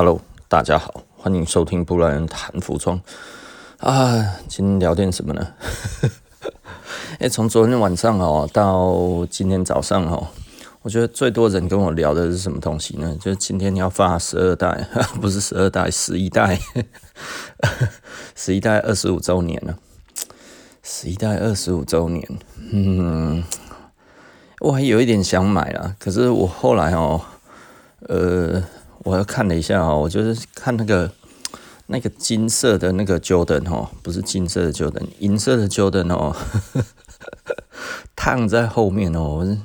Hello，大家好，欢迎收听布莱恩谈服装啊。今天聊点什么呢？哎，从昨天晚上哦到今天早上哦，我觉得最多人跟我聊的是什么东西呢？就是今天要发十二代，不是十二代，十一代，十一代二十五周年了。十一代二十五周年，嗯，我还有一点想买啦，可是我后来哦，呃。我又看了一下哦，我就是看那个那个金色的那个 Jordan 哦，不是金色的 Jordan，银色的 Jordan 哦，烫在后面哦，我是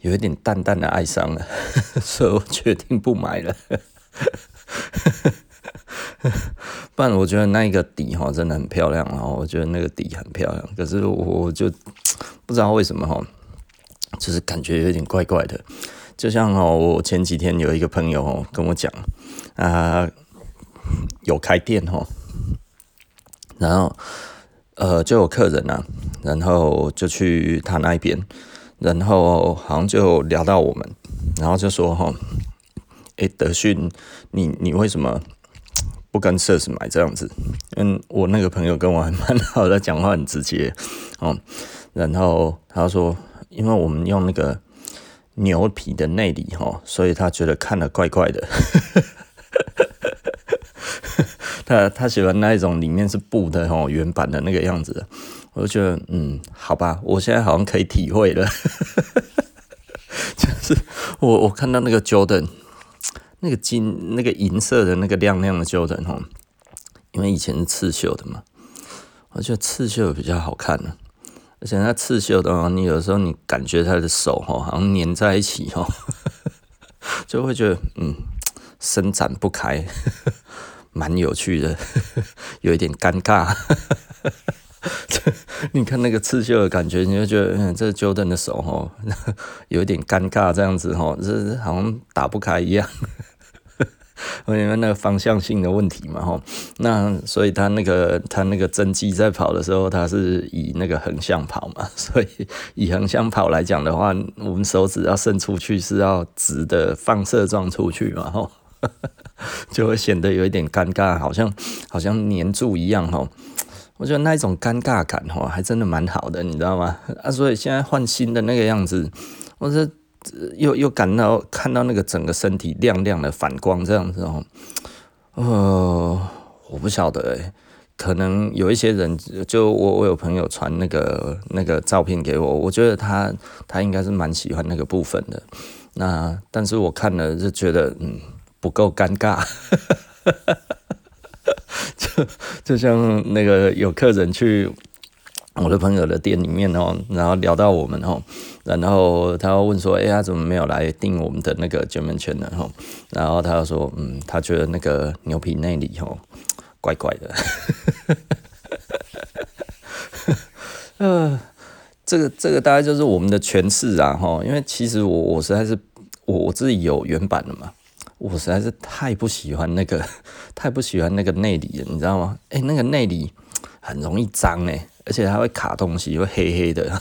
有一点淡淡的哀伤了，所以我决定不买了。不然我觉得那个底哈真的很漂亮哦，我觉得那个底很漂亮，可是我就不知道为什么哈，就是感觉有点怪怪的。就像哦，我前几天有一个朋友哦跟我讲，啊，有开店哦，然后呃就有客人呐，然后就去他那边，然后好像就聊到我们，然后就说哈，诶，德训，你你为什么不跟 Sir 买这样子？嗯，我那个朋友跟我还蛮好的，讲话很直接哦，然后他说，因为我们用那个。牛皮的内里哈，所以他觉得看了怪怪的。他他喜欢那一种里面是布的哈，原版的那个样子。我就觉得嗯，好吧，我现在好像可以体会了。就是我我看到那个 Jordan，那个金那个银色的那个亮亮的 Jordan 哈，因为以前是刺绣的嘛，我觉得刺绣比较好看呢。而且它刺绣的话，你有时候你感觉他的手哈，好像粘在一起哈，就会觉得嗯，伸展不开，蛮有趣的，有一点尴尬。你看那个刺绣的感觉，你就觉得嗯，这 Jordan 的手哈，有一点尴尬，这样子哈，这好像打不开一样。因为那个方向性的问题嘛，吼，那所以他那个他那个真机在跑的时候，他是以那个横向跑嘛，所以以横向跑来讲的话，我们手指要伸出去是要直的放射状出去嘛，吼，就会显得有一点尴尬，好像好像黏住一样，吼。我觉得那一种尴尬感，吼，还真的蛮好的，你知道吗？啊，所以现在换新的那个样子，我是。又又感到看到那个整个身体亮亮的反光这样子哦，呃，我不晓得诶，可能有一些人就我我有朋友传那个那个照片给我，我觉得他他应该是蛮喜欢那个部分的，那但是我看了就觉得嗯不够尴尬，就就像那个有客人去。我的朋友的店里面哦，然后聊到我们哦，然后他问说：“哎，他怎么没有来订我们的那个卷门圈呢？”吼，然后他就说：“嗯，他觉得那个牛皮内里吼怪怪的。”呃，这个这个大概就是我们的诠释啊，吼，因为其实我我实在是我我自己有原版的嘛，我实在是太不喜欢那个太不喜欢那个内里了，你知道吗？哎，那个内里很容易脏哎。而且它会卡东西，会黑黑的，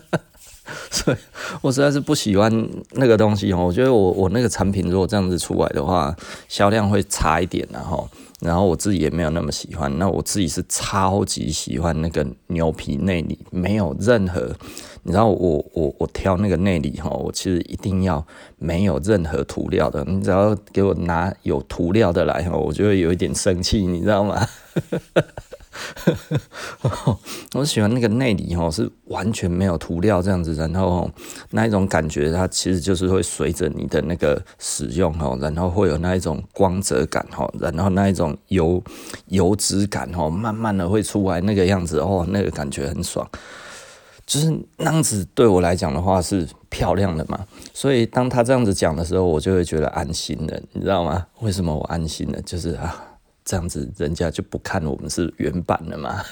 所以我实在是不喜欢那个东西哦。我觉得我我那个产品如果这样子出来的话，销量会差一点，然后然后我自己也没有那么喜欢。那我自己是超级喜欢那个牛皮内里，没有任何，你知道我我我挑那个内里哈，我其实一定要没有任何涂料的。你只要给我拿有涂料的来哈，我就会有一点生气，你知道吗？我喜欢那个内里哦，是完全没有涂料这样子，然后那一种感觉，它其实就是会随着你的那个使用哦，然后会有那一种光泽感哈，然后那一种油油脂感哦，慢慢的会出来那个样子哦，那个感觉很爽，就是那样子对我来讲的话是漂亮的嘛，所以当他这样子讲的时候，我就会觉得安心了，你知道吗？为什么我安心了？就是啊。这样子，人家就不看我们是原版了嘛？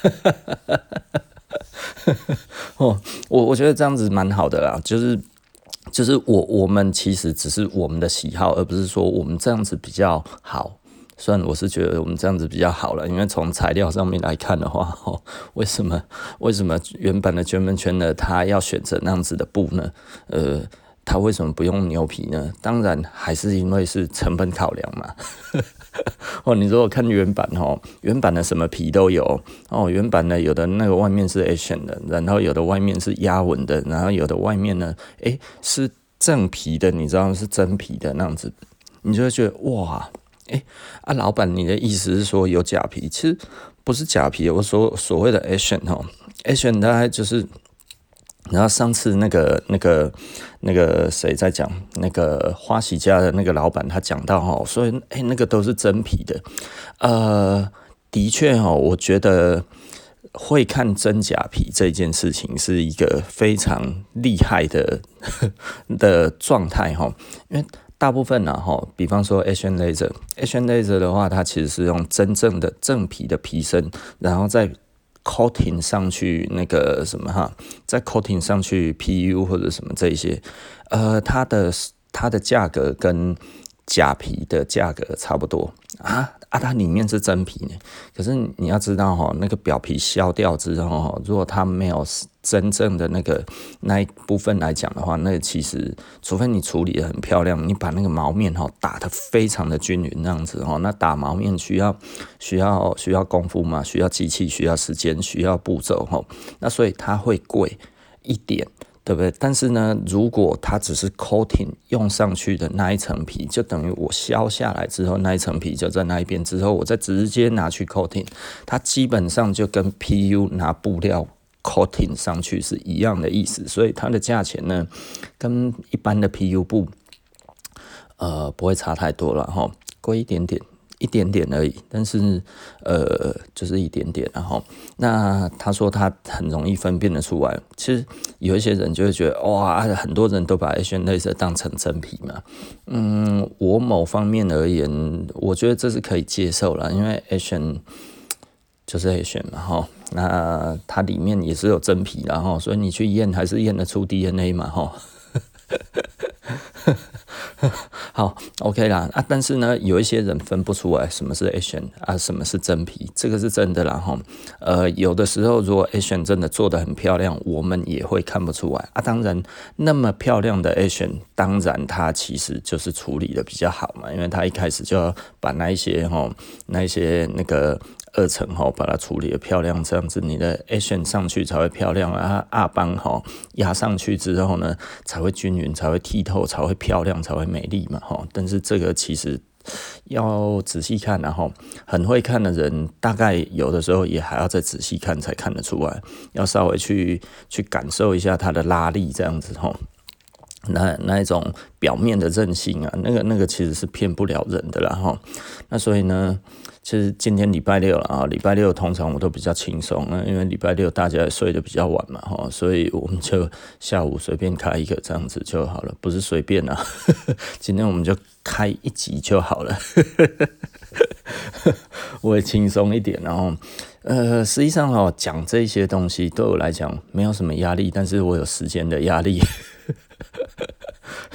哦，我我觉得这样子蛮好的啦，就是就是我我们其实只是我们的喜好，而不是说我们这样子比较好。虽然我是觉得我们这样子比较好了，因为从材料上面来看的话，哦，为什么为什么原版的 German 圈呢？他要选择那样子的布呢？呃。他为什么不用牛皮呢？当然还是因为是成本考量嘛。哦，你如果看原版哦，原版的什么皮都有哦，原版的有的那个外面是 Action 的，然后有的外面是压纹的，然后有的外面呢，诶，是正皮的，你知道是真皮的那样子，你就会觉得哇，诶，啊，老板，你的意思是说有假皮？其实不是假皮，我说所谓的 Action 哦，Action 大概就是。然后上次那个那个那个谁在讲那个花喜家的那个老板，他讲到哈，所以诶那个都是真皮的，呃，的确哈，我觉得会看真假皮这件事情是一个非常厉害的 的状态哈，因为大部分呢哈，比方说 Asian Laser，Asian Laser 的话，它其实是用真正的正皮的皮身，然后再。Coating 上去那个什么哈，在 coating 上去 PU 或者什么这一些，呃，它的它的价格跟假皮的价格差不多啊。它里面是真皮呢，可是你要知道哈，那个表皮削掉之后，如果它没有真正的那个那一部分来讲的话，那其实除非你处理得很漂亮，你把那个毛面哈打得非常的均匀，那样子哈，那打毛面需要需要需要功夫嘛，需要机器，需要时间，需要步骤哈，那所以它会贵一点。对不对？但是呢，如果它只是 coating 用上去的那一层皮，就等于我削下来之后那一层皮就在那一边，之后我再直接拿去 coating，它基本上就跟 PU 拿布料 coating 上去是一样的意思，所以它的价钱呢，跟一般的 PU 布，呃，不会差太多了哈，贵一点点。一点点而已，但是呃，就是一点点，然后那他说他很容易分辨得出来。其实有一些人就会觉得哇，很多人都把 Asian Laser 当成真皮嘛。嗯，我某方面而言，我觉得这是可以接受了，因为 Asian 就是 Asian 嘛，哈。那它里面也是有真皮，然后所以你去验还是验得出 DNA 嘛，哈。好，OK 啦啊，但是呢，有一些人分不出来什么是 Asian 啊，什么是真皮，这个是真的啦哈。呃，有的时候如果 Asian 真的做得很漂亮，我们也会看不出来啊。当然，那么漂亮的 Asian，当然它其实就是处理的比较好嘛，因为它一开始就要把那一些哈，那一些那个。二层哈，把它处理的漂亮，这样子你的 action 上去才会漂亮啊。二帮哈压上去之后呢，才会均匀，才会剔透，才会漂亮，才会美丽嘛哈。但是这个其实要仔细看，然后很会看的人，大概有的时候也还要再仔细看才看得出来，要稍微去去感受一下它的拉力这样子哈。那那一种表面的韧性啊，那个那个其实是骗不了人的啦哈。那所以呢。其实今天礼拜六了啊，礼拜六通常我都比较轻松那，因为礼拜六大家睡得比较晚嘛，哈，所以我们就下午随便开一个这样子就好了，不是随便啊，今天我们就开一集就好了，我也轻松一点，然后呃，实际上哈，讲这些东西对我来讲没有什么压力，但是我有时间的压力。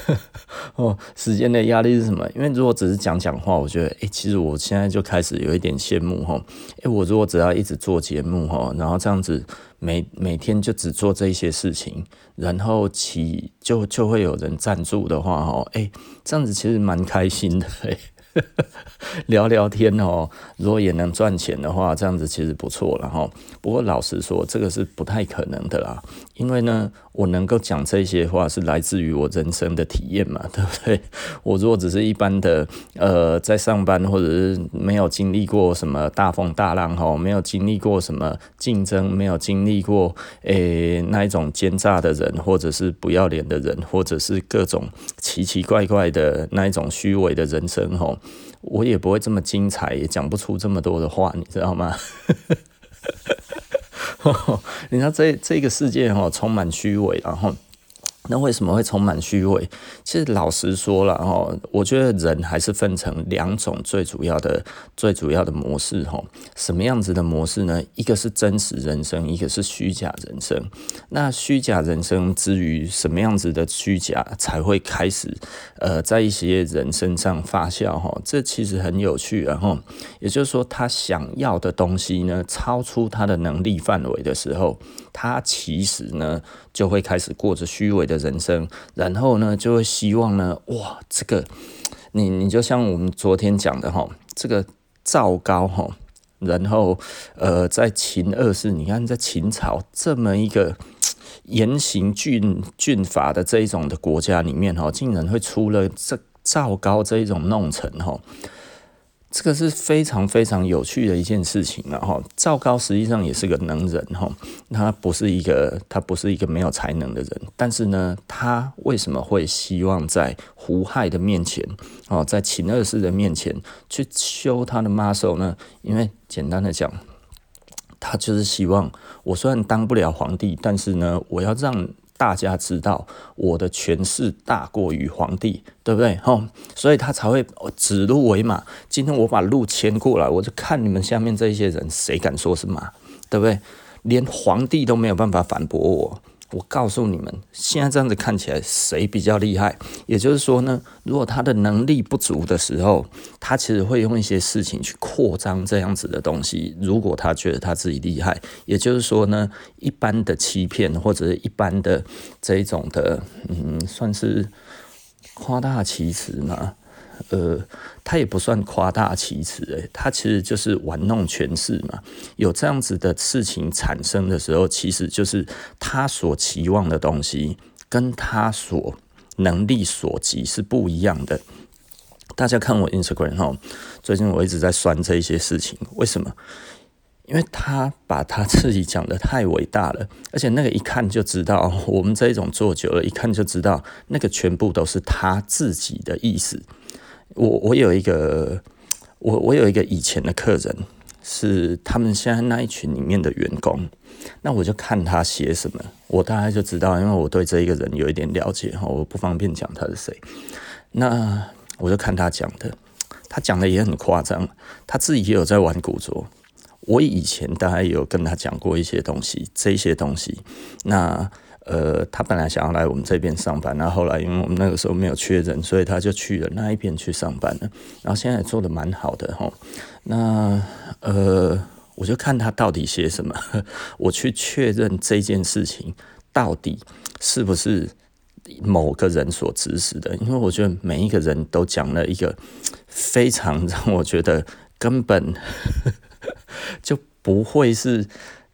哦，时间的压力是什么？因为如果只是讲讲话，我觉得，诶、其实我现在就开始有一点羡慕哈。诶、我如果只要一直做节目哈，然后这样子每每天就只做这些事情，然后其就就会有人赞助的话哈，诶、这样子其实蛮开心的。聊聊天哦，如果也能赚钱的话，这样子其实不错了哈。不过老实说，这个是不太可能的啦，因为呢，我能够讲这些话是来自于我人生的体验嘛，对不对？我如果只是一般的呃，在上班或者是没有经历过什么大风大浪哈，没有经历过什么竞争，没有经历过诶、那一种奸诈的人，或者是不要脸的人，或者是各种奇奇怪怪的那一种虚伪的人生哈。我也不会这么精彩，也讲不出这么多的话，你知道吗？你知道这这个世界哈，充满虚伪，然后。那为什么会充满虚伪？其实老实说了哈，我觉得人还是分成两种最主要的、最主要的模式哈。什么样子的模式呢？一个是真实人生，一个是虚假人生。那虚假人生之于什么样子的虚假才会开始呃，在一些人身上发酵哈？这其实很有趣，然后也就是说，他想要的东西呢，超出他的能力范围的时候，他其实呢就会开始过着虚伪的。人生，然后呢，就会希望呢，哇，这个你你就像我们昨天讲的哈，这个赵高哈，然后呃，在秦二世，你看在秦朝这么一个严刑峻峻法的这一种的国家里面哈，竟然会出了这赵高这一种弄臣哈。这个是非常非常有趣的一件事情了哈。赵高实际上也是个能人哈，他不是一个他不是一个没有才能的人，但是呢，他为什么会希望在胡亥的面前哦，在秦二世的面前去修他的马首呢？因为简单的讲，他就是希望我虽然当不了皇帝，但是呢，我要让。大家知道我的权势大过于皇帝，对不对？吼，所以他才会指鹿为马。今天我把鹿牵过来，我就看你们下面这些人谁敢说是马，对不对？连皇帝都没有办法反驳我。我告诉你们，现在这样子看起来谁比较厉害？也就是说呢，如果他的能力不足的时候，他其实会用一些事情去扩张这样子的东西。如果他觉得他自己厉害，也就是说呢，一般的欺骗或者是一般的这一种的，嗯，算是夸大其词嘛。呃，他也不算夸大其词，诶，他其实就是玩弄权势嘛。有这样子的事情产生的时候，其实就是他所期望的东西跟他所能力所及是不一样的。大家看我 Instagram 哈，最近我一直在酸这一些事情，为什么？因为他把他自己讲得太伟大了，而且那个一看就知道，我们这一种做久了，一看就知道，那个全部都是他自己的意思。我我有一个我我有一个以前的客人，是他们现在那一群里面的员工，那我就看他写什么，我大概就知道，因为我对这一个人有一点了解哈，我不方便讲他是谁。那我就看他讲的，他讲的也很夸张，他自己也有在玩古着。我以前大概有跟他讲过一些东西，这些东西，那。呃，他本来想要来我们这边上班，然后后来因为我们那个时候没有缺人，所以他就去了那一边去上班了。然后现在做的蛮好的哈。那呃，我就看他到底写什么，我去确认这件事情到底是不是某个人所指使的，因为我觉得每一个人都讲了一个非常让我觉得根本 就不会是。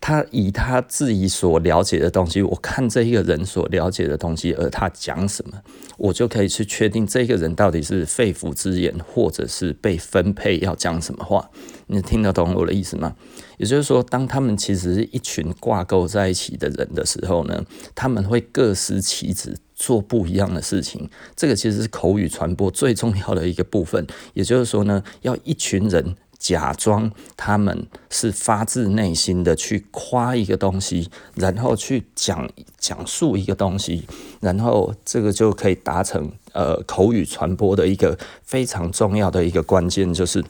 他以他自己所了解的东西，我看这一个人所了解的东西，而他讲什么，我就可以去确定这个人到底是肺腑之言，或者是被分配要讲什么话。你听得懂我的意思吗？也就是说，当他们其实是一群挂钩在一起的人的时候呢，他们会各司其职，做不一样的事情。这个其实是口语传播最重要的一个部分。也就是说呢，要一群人。假装他们是发自内心的去夸一个东西，然后去讲讲述一个东西，然后这个就可以达成呃口语传播的一个非常重要的一个关键，就是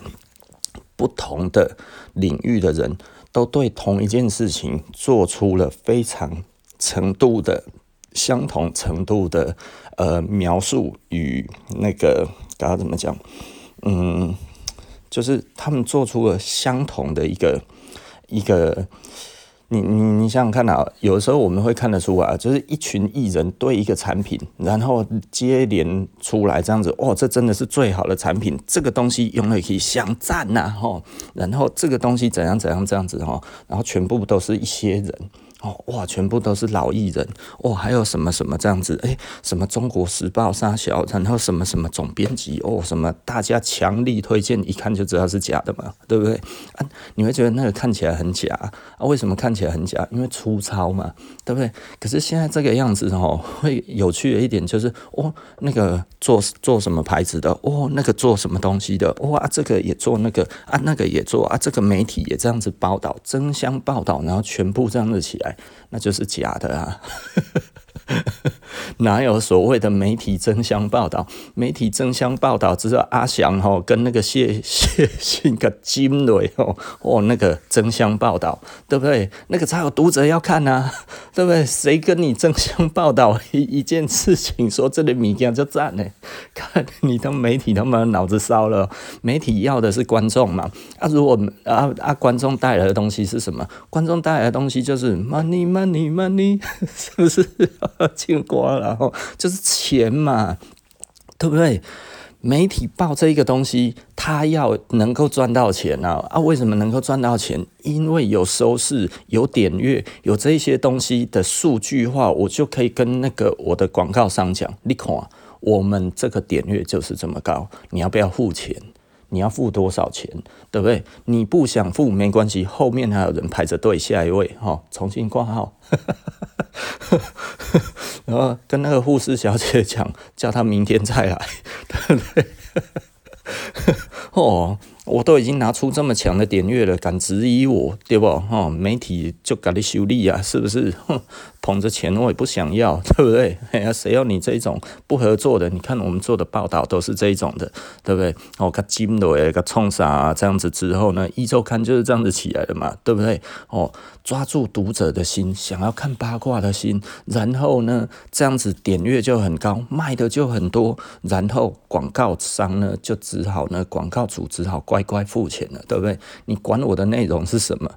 不同的领域的人都对同一件事情做出了非常程度的相同程度的呃描述与那个刚刚怎么讲？嗯。就是他们做出了相同的一个一个，你你你想想看啊，有时候我们会看得出来，就是一群艺人对一个产品，然后接连出来这样子，哦，这真的是最好的产品，这个东西用了可以想赞呐，吼，然后这个东西怎样怎样这样子吼，然后全部都是一些人。哦哇，全部都是老艺人哦，还有什么什么这样子？诶，什么中国时报沙小，然后什么什么总编辑哦，什么大家强力推荐，一看就知道是假的嘛，对不对？啊，你会觉得那个看起来很假啊？为什么看起来很假？因为粗糙嘛，对不对？可是现在这个样子哦，会有趣的一点就是哦，那个做做什么牌子的哦，那个做什么东西的哇，这个也做那个啊，那个也做啊，这个媒体也这样子报道，争相报道，然后全部这样子起来。那就是假的啊！哪有所谓的媒体争相报道？媒体争相报道，只有阿翔吼跟那个谢 谢信个金磊吼哦，那个争相报道，对不对？那个才有读者要看呐、啊，对不对？谁跟你争相报道一 一件事情，说这里米家就赞呢？看你的媒体他妈脑子烧了，媒体要的是观众嘛？啊，如果啊啊观众带来的东西是什么？观众带来的东西就是 money money money，是不是？进瓜，了就是钱嘛，对不对？媒体报这一个东西，他要能够赚到钱啊！啊，为什么能够赚到钱？因为有收视、有点阅、有这些东西的数据化，我就可以跟那个我的广告商讲，你看，我们这个点阅就是这么高，你要不要付钱？你要付多少钱？对不对？你不想付没关系，后面还有人排着队，下一位哈，重新挂号。然后跟那个护士小姐讲，叫她明天再来，对不对？哦。我都已经拿出这么强的点阅了，敢质疑我，对不？哈，媒体就给你修理啊，是不是？哼，捧着钱我也不想要，对不对？哎呀，谁要你这种不合作的？你看我们做的报道都是这一种的，对不对？哦，他金的哎，他冲啥？这样子之后呢，一周刊就是这样子起来的嘛，对不对？哦，抓住读者的心，想要看八卦的心，然后呢，这样子点阅就很高，卖的就很多，然后广告商呢就只好呢，广告主只好。乖乖付钱了，对不对？你管我的内容是什么，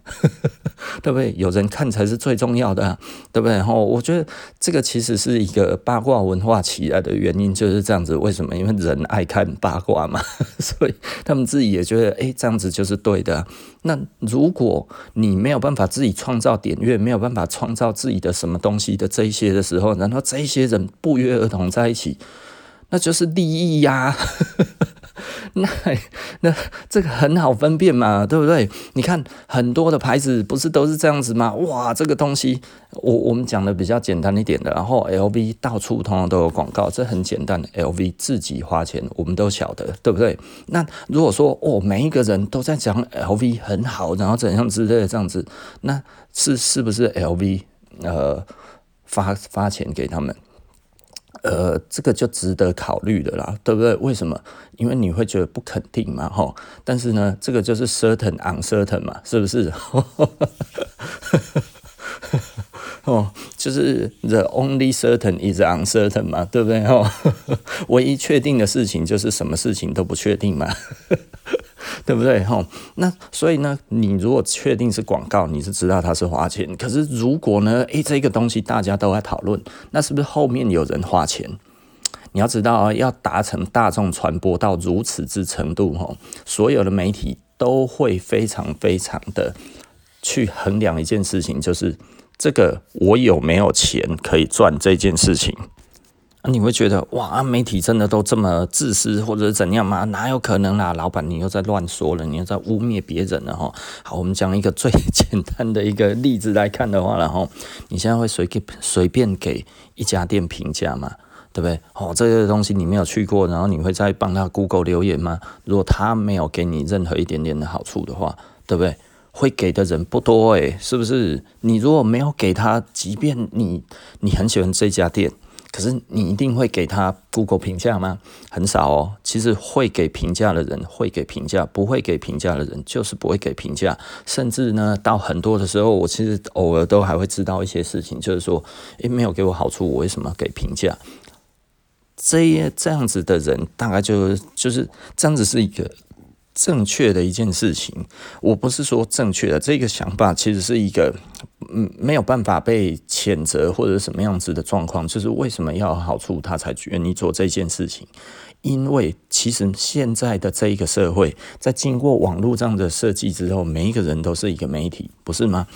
对不对？有人看才是最重要的，对不对？然后，我觉得这个其实是一个八卦文化起来的原因，就是这样子。为什么？因为人爱看八卦嘛，所以他们自己也觉得，哎，这样子就是对的。那如果你没有办法自己创造点阅，没有办法创造自己的什么东西的这一些的时候，然后这些人不约而同在一起，那就是利益呀。那那这个很好分辨嘛，对不对？你看很多的牌子不是都是这样子吗？哇，这个东西我我们讲的比较简单一点的，然后 LV 到处通常都有广告，这很简单的，LV 自己花钱，我们都晓得，对不对？那如果说哦，每一个人都在讲 LV 很好，然后怎样之类的这样子，那是是不是 LV 呃发发钱给他们？呃，这个就值得考虑的啦，对不对？为什么？因为你会觉得不肯定嘛，吼。但是呢，这个就是 certain uncertain 嘛，是不是？哦，就是 the only certain is uncertain 嘛，对不对？吼，唯一确定的事情就是什么事情都不确定嘛。对不对？吼，那所以呢，你如果确定是广告，你是知道它是花钱。可是如果呢，诶，这个东西大家都在讨论，那是不是后面有人花钱？你要知道啊，要达成大众传播到如此之程度，吼，所有的媒体都会非常非常的去衡量一件事情，就是这个我有没有钱可以赚这件事情。你会觉得哇，媒体真的都这么自私，或者怎样吗？哪有可能啦，老板，你又在乱说了，你又在污蔑别人了哈。好，我们讲一个最简单的一个例子来看的话，然后你现在会随给随便给一家店评价吗？对不对？哦，这个东西你没有去过，然后你会再帮他 Google 留言吗？如果他没有给你任何一点点的好处的话，对不对？会给的人不多诶，是不是？你如果没有给他，即便你你很喜欢这家店。可是你一定会给他 Google 评价吗？很少哦。其实会给评价的人会给评价，不会给评价的人就是不会给评价。甚至呢，到很多的时候，我其实偶尔都还会知道一些事情，就是说，诶，没有给我好处，我为什么给评价？这这样子的人，大概就就是这样子是一个正确的一件事情。我不是说正确的这个想法，其实是一个。嗯，没有办法被谴责或者什么样子的状况，就是为什么要好处，他才愿意做这件事情。因为其实现在的这一个社会，在经过网络这样的设计之后，每一个人都是一个媒体，不是吗？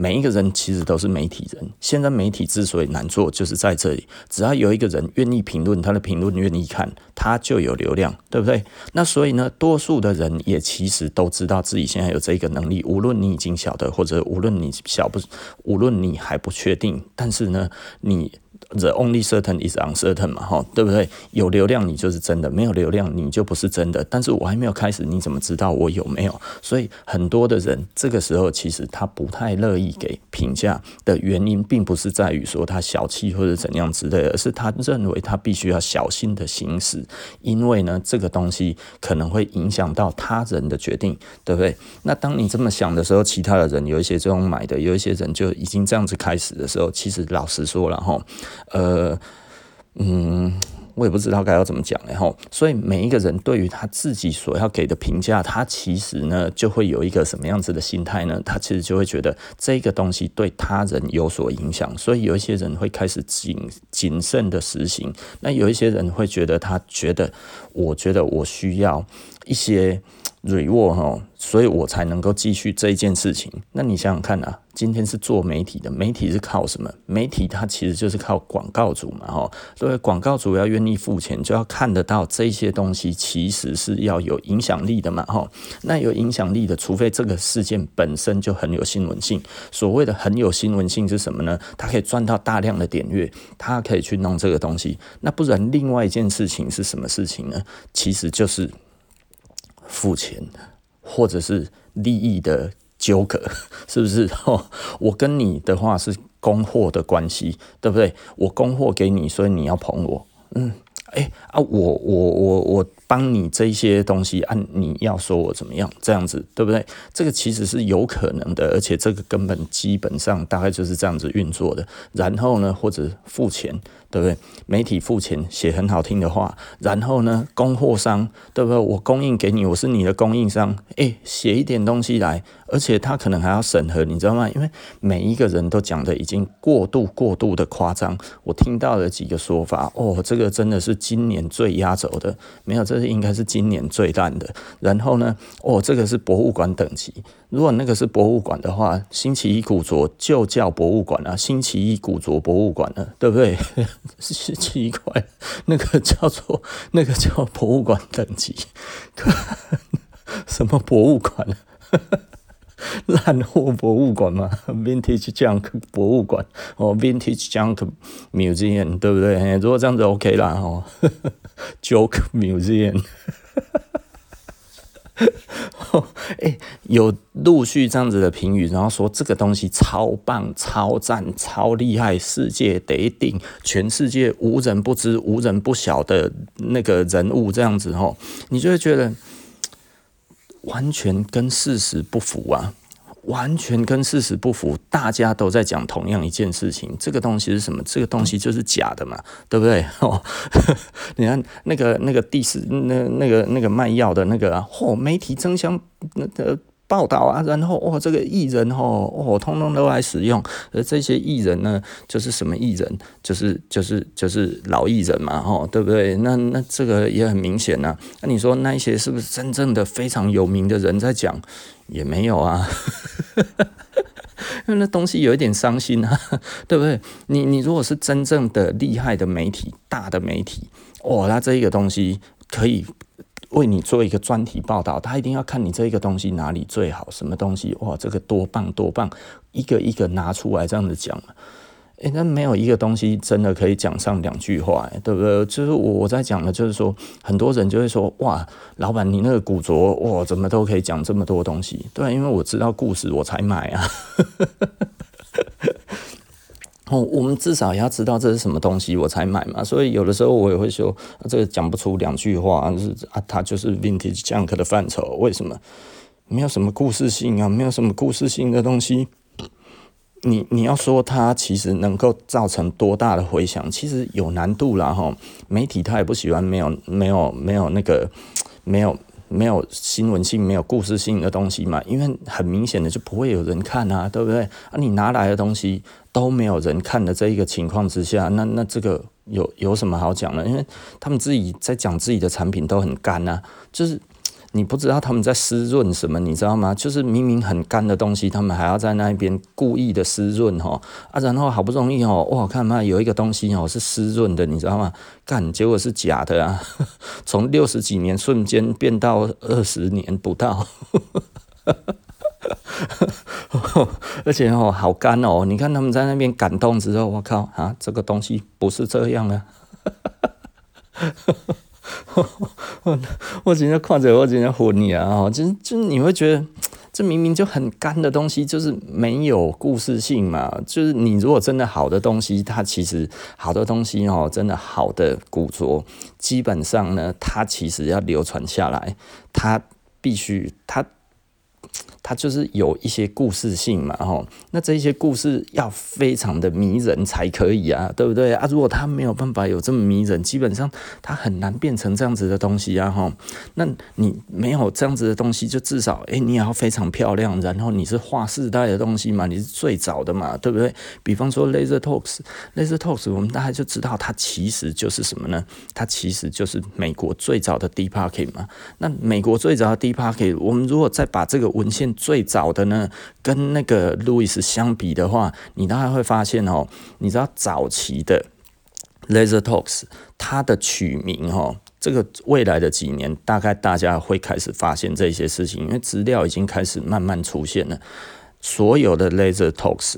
每一个人其实都是媒体人。现在媒体之所以难做，就是在这里，只要有一个人愿意评论，他的评论愿意看，他就有流量，对不对？那所以呢，多数的人也其实都知道自己现在有这个能力，无论你已经晓得，或者无论你晓不，无论你还不确定，但是呢，你。The only certain is uncertain 嘛，哈，对不对？有流量你就是真的，没有流量你就不是真的。但是我还没有开始，你怎么知道我有没有？所以很多的人这个时候其实他不太乐意给评价的原因，并不是在于说他小气或者怎样之类，而是他认为他必须要小心的行事，因为呢，这个东西可能会影响到他人的决定，对不对？那当你这么想的时候，其他的人有一些这种买的，有一些人就已经这样子开始的时候，其实老实说了哈。呃，嗯，我也不知道该要怎么讲，然后，所以每一个人对于他自己所要给的评价，他其实呢就会有一个什么样子的心态呢？他其实就会觉得这个东西对他人有所影响，所以有一些人会开始谨谨慎的实行，那有一些人会觉得他觉得，我觉得我需要一些。Reward 哈，所以我才能够继续这一件事情。那你想想看啊，今天是做媒体的，媒体是靠什么？媒体它其实就是靠广告主嘛，哈。所以广告主要愿意付钱，就要看得到这些东西，其实是要有影响力的嘛，哈。那有影响力的，除非这个事件本身就很有新闻性。所谓的很有新闻性是什么呢？它可以赚到大量的点阅，它可以去弄这个东西。那不然，另外一件事情是什么事情呢？其实就是。付钱，或者是利益的纠葛，是不是？哦，我跟你的话是供货的关系，对不对？我供货给你，所以你要捧我。嗯，哎、啊，我我我我帮你这些东西，按你要说我怎么样，这样子，对不对？这个其实是有可能的，而且这个根本基本上大概就是这样子运作的。然后呢，或者付钱。对不对？媒体付钱写很好听的话，然后呢，供货商对不对？我供应给你，我是你的供应商，诶，写一点东西来，而且他可能还要审核，你知道吗？因为每一个人都讲的已经过度过度的夸张。我听到了几个说法，哦，这个真的是今年最压轴的，没有，这是应该是今年最烂的。然后呢，哦，这个是博物馆等级。如果那个是博物馆的话，星期一古着就叫博物馆啊，星期一古着博物馆了，对不对？是奇怪，那个叫做那个叫博物馆等级，什么博物馆？烂货博物馆嘛，Vintage Junk 博物馆哦，Vintage Junk Museum，对不对？如果这样子 OK 啦，哦，Joke Museum。哎、欸，有陆续这样子的评语，然后说这个东西超棒、超赞、超厉害，世界得顶，全世界无人不知、无人不晓的那个人物，这样子吼，你就会觉得完全跟事实不符啊。完全跟事实不符，大家都在讲同样一件事情，这个东西是什么？这个东西就是假的嘛，对不对？哦，你看那个那个第四那那个那个卖药的那个啊，嚯、哦，媒体争相那个。报道啊，然后哦，这个艺人哦，哦，通通都来使用。而这些艺人呢，就是什么艺人？就是就是就是老艺人嘛，吼，对不对？那那这个也很明显呐、那你说那一些是不是真正的非常有名的人在讲？也没有啊，因为那东西有一点伤心啊，对不对？你你如果是真正的厉害的媒体，大的媒体，哦，那这一个东西可以。为你做一个专题报道，他一定要看你这一个东西哪里最好，什么东西哇，这个多棒多棒，一个一个拿出来这样子讲。诶，那没有一个东西真的可以讲上两句话，对不对？就是我我在讲的，就是说很多人就会说，哇，老板你那个古着哇，怎么都可以讲这么多东西？对，因为我知道故事，我才买啊。哦，我们至少要知道这是什么东西，我才买嘛。所以有的时候我也会说，这个讲不出两句话，就是啊，它就是 vintage junk 的范畴。为什么？没有什么故事性啊，没有什么故事性的东西。你你要说它其实能够造成多大的回响，其实有难度啦哈。媒体他也不喜欢没有没有没有那个没有。没有新闻性、没有故事性的东西嘛？因为很明显的就不会有人看啊，对不对？啊，你拿来的东西都没有人看的这一个情况之下，那那这个有有什么好讲的？因为他们自己在讲自己的产品都很干啊，就是。你不知道他们在湿润什么，你知道吗？就是明明很干的东西，他们还要在那边故意的湿润哈啊，然后好不容易哦，哇，看嘛，有一个东西哦是湿润的，你知道吗？干，结果是假的啊！从六十几年瞬间变到二十年不到，而且哦好干哦，你看他们在那边感动之后，我靠啊，这个东西不是这样啊！我 我今天看着我今天昏你啊！就是就是你会觉得这明明就很干的东西，就是没有故事性嘛。就是你如果真的好的东西，它其实好的东西哦，真的好的古着，基本上呢，它其实要流传下来，它必须它它就是有一些故事性嘛，吼，那这些故事要非常的迷人才可以啊，对不对啊？如果它没有办法有这么迷人，基本上它很难变成这样子的东西啊，吼。那你没有这样子的东西，就至少，诶、你也要非常漂亮，然后你是划时代的东西嘛，你是最早的嘛，对不对？比方说 Laser Talks，Laser Talks，我们大家就知道它其实就是什么呢？它其实就是美国最早的 Deep Pocket 嘛。那美国最早的 Deep Pocket，我们如果再把这个文献最早的呢，跟那个路易斯相比的话，你大概会发现哦，你知道早期的 Laser Talks 它的取名哦，这个未来的几年大概大家会开始发现这些事情，因为资料已经开始慢慢出现了，所有的 Laser Talks。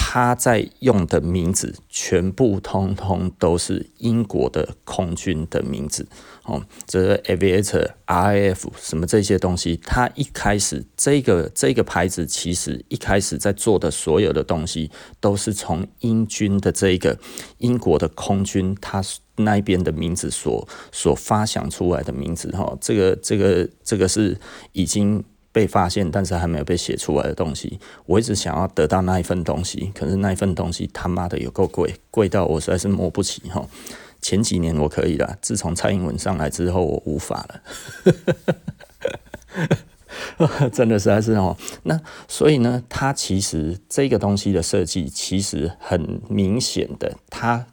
他在用的名字全部通通都是英国的空军的名字哦，这个 Aviator RF 什么这些东西，它一开始这个这个牌子其实一开始在做的所有的东西都是从英军的这一个英国的空军他那边的名字所所发想出来的名字哈，这个这个这个是已经。被发现，但是还没有被写出来的东西，我一直想要得到那一份东西，可是那一份东西他妈的有够贵，贵到我实在是摸不起哈。前几年我可以了，自从蔡英文上来之后，我无法了，真的实在是哦。那所以呢，它其实这个东西的设计其实很明显的，它。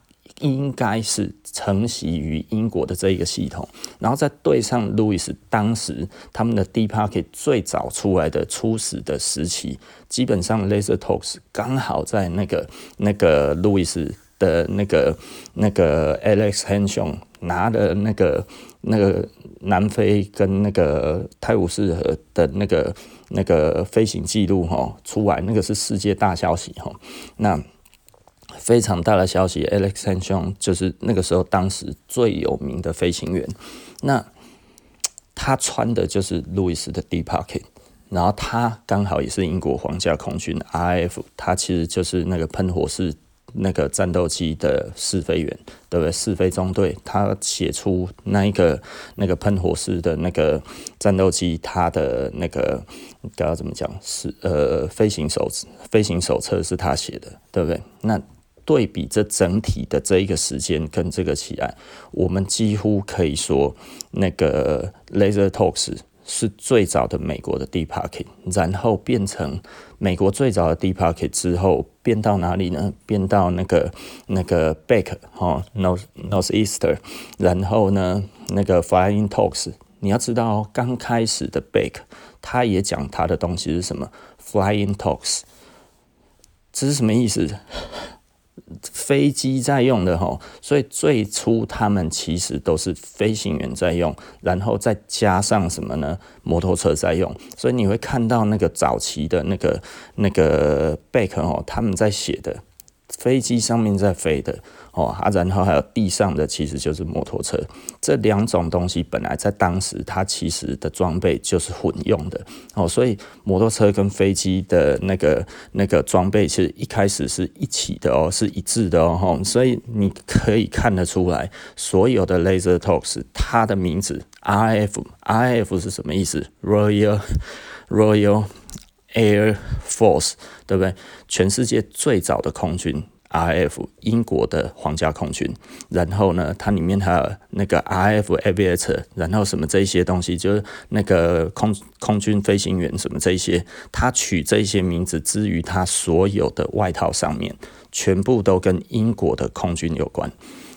应该是承袭于英国的这一个系统，然后再对上路易斯当时他们的 Deep Pocket 最早出来的初始的时期，基本上 Laser Talks 刚好在那个那个路易斯的那个那个 Alex Henson 拿的那个那个南非跟那个泰晤士河的那个那个飞行记录哈出来，那个是世界大消息哈，那。非常大的消息，Alex Henson 就是那个时候当时最有名的飞行员。那他穿的就是路易斯的 Deep Pocket，然后他刚好也是英国皇家空军 R F，他其实就是那个喷火式那个战斗机的试飞员，对不对？试飞中队，他写出那一个那个喷火式的那个战斗机，他的那个该要怎么讲？是呃，飞行手飞行手册是他写的，对不对？那对比这整体的这一个时间跟这个起来，我们几乎可以说，那个 Laser Talks 是最早的美国的 Deep Pocket，然后变成美国最早的 Deep Pocket 之后，变到哪里呢？变到那个那个 Beck 哈 North north easter，然后呢那个 Flying Talks，你要知道刚开始的 back，他也讲他的东西是什么 Flying Talks，这是什么意思？飞机在用的吼，所以最初他们其实都是飞行员在用，然后再加上什么呢？摩托车在用，所以你会看到那个早期的那个那个贝壳哦，他们在写的飞机上面在飞的。哦，啊，然后还有地上的，其实就是摩托车。这两种东西本来在当时，它其实的装备就是混用的。哦，所以摩托车跟飞机的那个那个装备，其实一开始是一起的哦，是一致的哦。所以你可以看得出来，所有的 Laser Talks 它的名字 RAF，RAF 是什么意思？Royal Royal Air Force，对不对？全世界最早的空军。R.F. 英国的皇家空军，然后呢，它里面还有那个 RF Aviator，然后什么这些东西，就是那个空空军飞行员什么这些，他取这些名字之于他所有的外套上面，全部都跟英国的空军有关。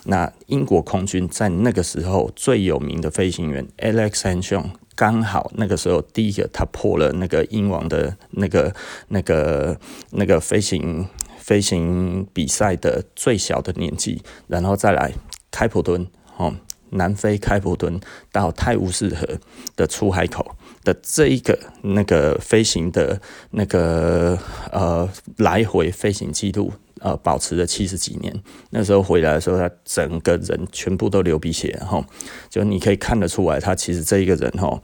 那英国空军在那个时候最有名的飞行员 Alex Henson，刚好那个时候第一个他破了那个英王的那个那个那个飞行。飞行比赛的最小的年纪，然后再来开普敦，哦，南非开普敦到泰晤士河的出海口的这一个那个飞行的那个呃来回飞行记录，呃，保持了七十几年。那时候回来的时候，他整个人全部都流鼻血，哈，就你可以看得出来，他其实这一个人，哈。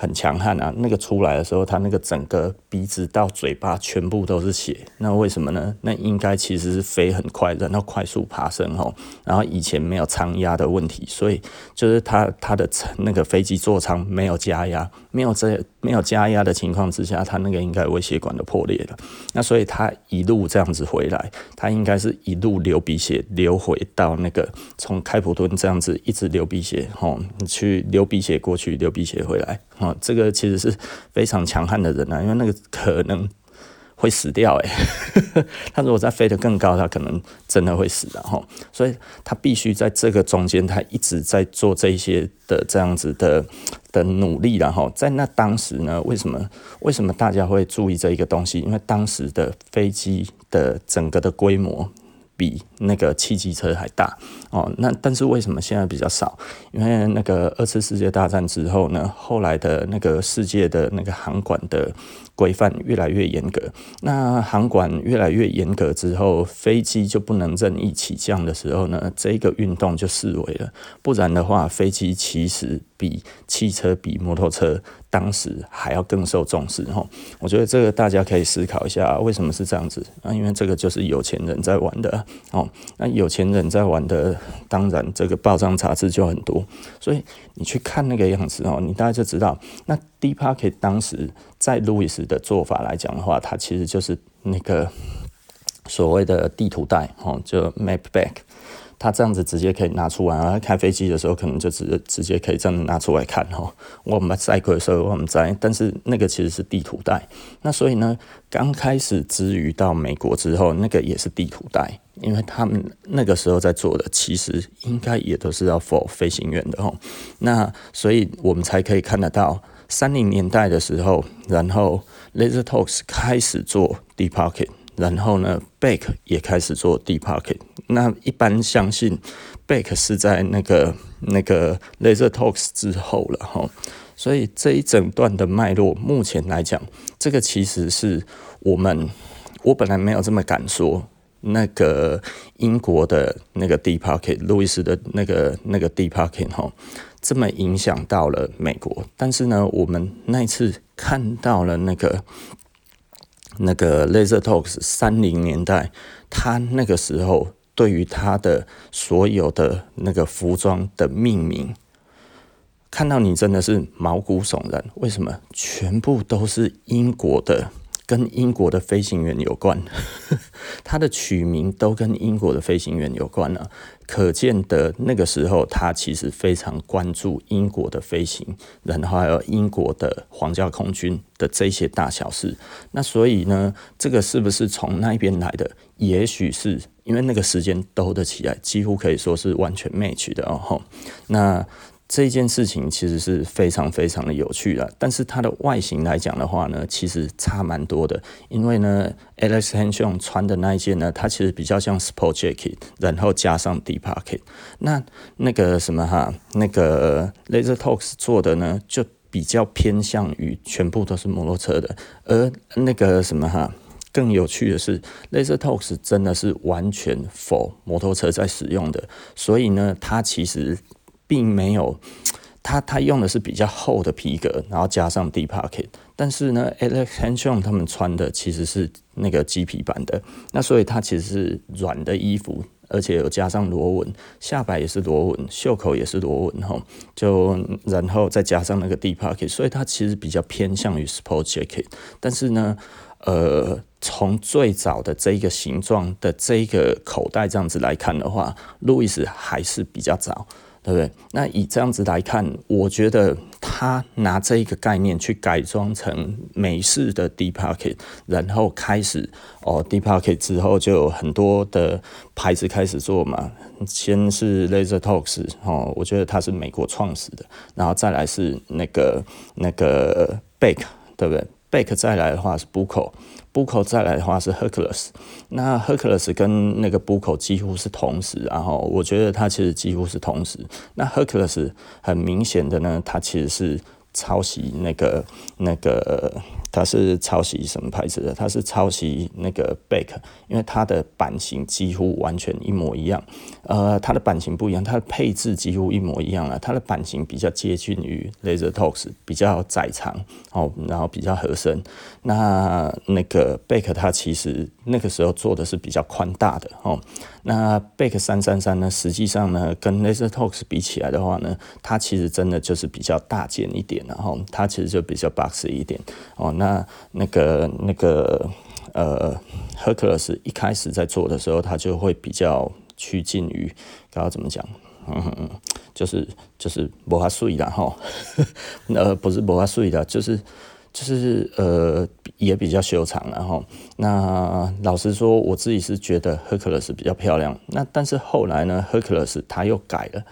很强悍啊，那个出来的时候，他那个整个鼻子到嘴巴全部都是血，那为什么呢？那应该其实是飞很快，然后快速爬升吼，然后以前没有舱压的问题，所以就是他他的那个飞机座舱没有加压，没有这没有加压的情况之下，他那个应该微血管都破裂了，那所以他一路这样子回来，他应该是一路流鼻血流回到那个从开普敦这样子一直流鼻血吼，去流鼻血过去，流鼻血回来。这个其实是非常强悍的人啊，因为那个可能会死掉诶，他如果再飞得更高，他可能真的会死的哈。所以他必须在这个中间，他一直在做这些的这样子的的努力然后，在那当时呢，为什么为什么大家会注意这一个东西？因为当时的飞机的整个的规模。比那个汽机车还大哦，那但是为什么现在比较少？因为那个二次世界大战之后呢，后来的那个世界的那个航管的规范越来越严格。那航管越来越严格之后，飞机就不能任意起降的时候呢，这个运动就式微了。不然的话，飞机其实比汽车、比摩托车。当时还要更受重视哈，我觉得这个大家可以思考一下，为什么是这样子啊？因为这个就是有钱人在玩的哦。那有钱人在玩的，当然这个报章杂志就很多。所以你去看那个样子哦，你大概就知道，那 Deep Pocket 当时在路易斯的做法来讲的话，它其实就是那个所谓的地图带哦，就 Map Back。他这样子直接可以拿出来，然后开飞机的时候可能就直直接可以这样拿出来看哈。我们在开的时候我们在，但是那个其实是地图带。那所以呢，刚开始之于到美国之后，那个也是地图带，因为他们那个时候在做的，其实应该也都是要 for 飞行员的哈。那所以我们才可以看得到三零年代的时候，然后 LaserTalks 开始做 Deep Pocket。然后呢，Back 也开始做 Deep Pocket。那一般相信 Beck 是在那个那个 Laser Talks 之后了哈。所以这一整段的脉络，目前来讲，这个其实是我们我本来没有这么敢说，那个英国的那个 Deep Pocket，路易斯的那个那个 Deep Pocket 哈，这么影响到了美国。但是呢，我们那一次看到了那个。那个 LaserTalks 三零年代，他那个时候对于他的所有的那个服装的命名，看到你真的是毛骨悚然。为什么？全部都是英国的。跟英国的飞行员有关，他的取名都跟英国的飞行员有关了，啊，可见的那个时候他其实非常关注英国的飞行，然后还有英国的皇家空军的这些大小事。那所以呢，这个是不是从那边来的？也许是因为那个时间兜得起来，几乎可以说是完全 match 的哦。那。这件事情其实是非常非常的有趣的，但是它的外形来讲的话呢，其实差蛮多的。因为呢，Alex Henchung 穿的那一件呢，它其实比较像 Sport Jacket，然后加上 Deep Pocket。那那个什么哈，那个 Laser Talks 做的呢，就比较偏向于全部都是摩托车的。而那个什么哈，更有趣的是，Laser Talks 真的是完全否摩托车在使用的，所以呢，它其实。并没有，他他用的是比较厚的皮革，然后加上 Deep Pocket。但是呢，Alex Henchung 他们穿的其实是那个麂皮版的，那所以它其实是软的衣服，而且有加上螺纹，下摆也是螺纹，袖口也是螺纹哈，就然后再加上那个 Deep Pocket，所以它其实比较偏向于 Sport Jacket。但是呢，呃，从最早的这个形状的这个口袋这样子来看的话，路易斯还是比较早。对不对？那以这样子来看，我觉得他拿这一个概念去改装成美式的 Deep Pocket，然后开始哦 Deep Pocket 之后就有很多的牌子开始做嘛。先是 Laser Talks 哦，我觉得它是美国创始的，然后再来是那个那个 bake，对不对？bake 再来的话是 Buckle。Buckle 再来的话是 Hercules，那 Hercules 跟那个 Buckle 几乎是同时，然后我觉得它其实几乎是同时。那 Hercules 很明显的呢，它其实是抄袭那个那个它是抄袭什么牌子的？它是抄袭那个 Beck，因为它的版型几乎完全一模一样。呃，它的版型不一样，它的配置几乎一模一样了。它的版型比较接近于 Laser Talks，比较窄长哦，然后比较合身。那那个 Beck 它其实那个时候做的是比较宽大的哦。那 Beck 三三三呢，实际上呢，跟 Laser Talks 比起来的话呢，它其实真的就是比较大件一点，然后它其实就比较 boxy 一点哦。那那个那个呃，Hercules 一开始在做的时候，它就会比较趋近于，刚刚怎么讲？嗯嗯，就是就是无法碎的哈，呃，不是无法碎的，就是。就是 呃也比较修长，然后那老实说，我自己是觉得 Hercules 比较漂亮。那但是后来呢，Hercules 他又改了，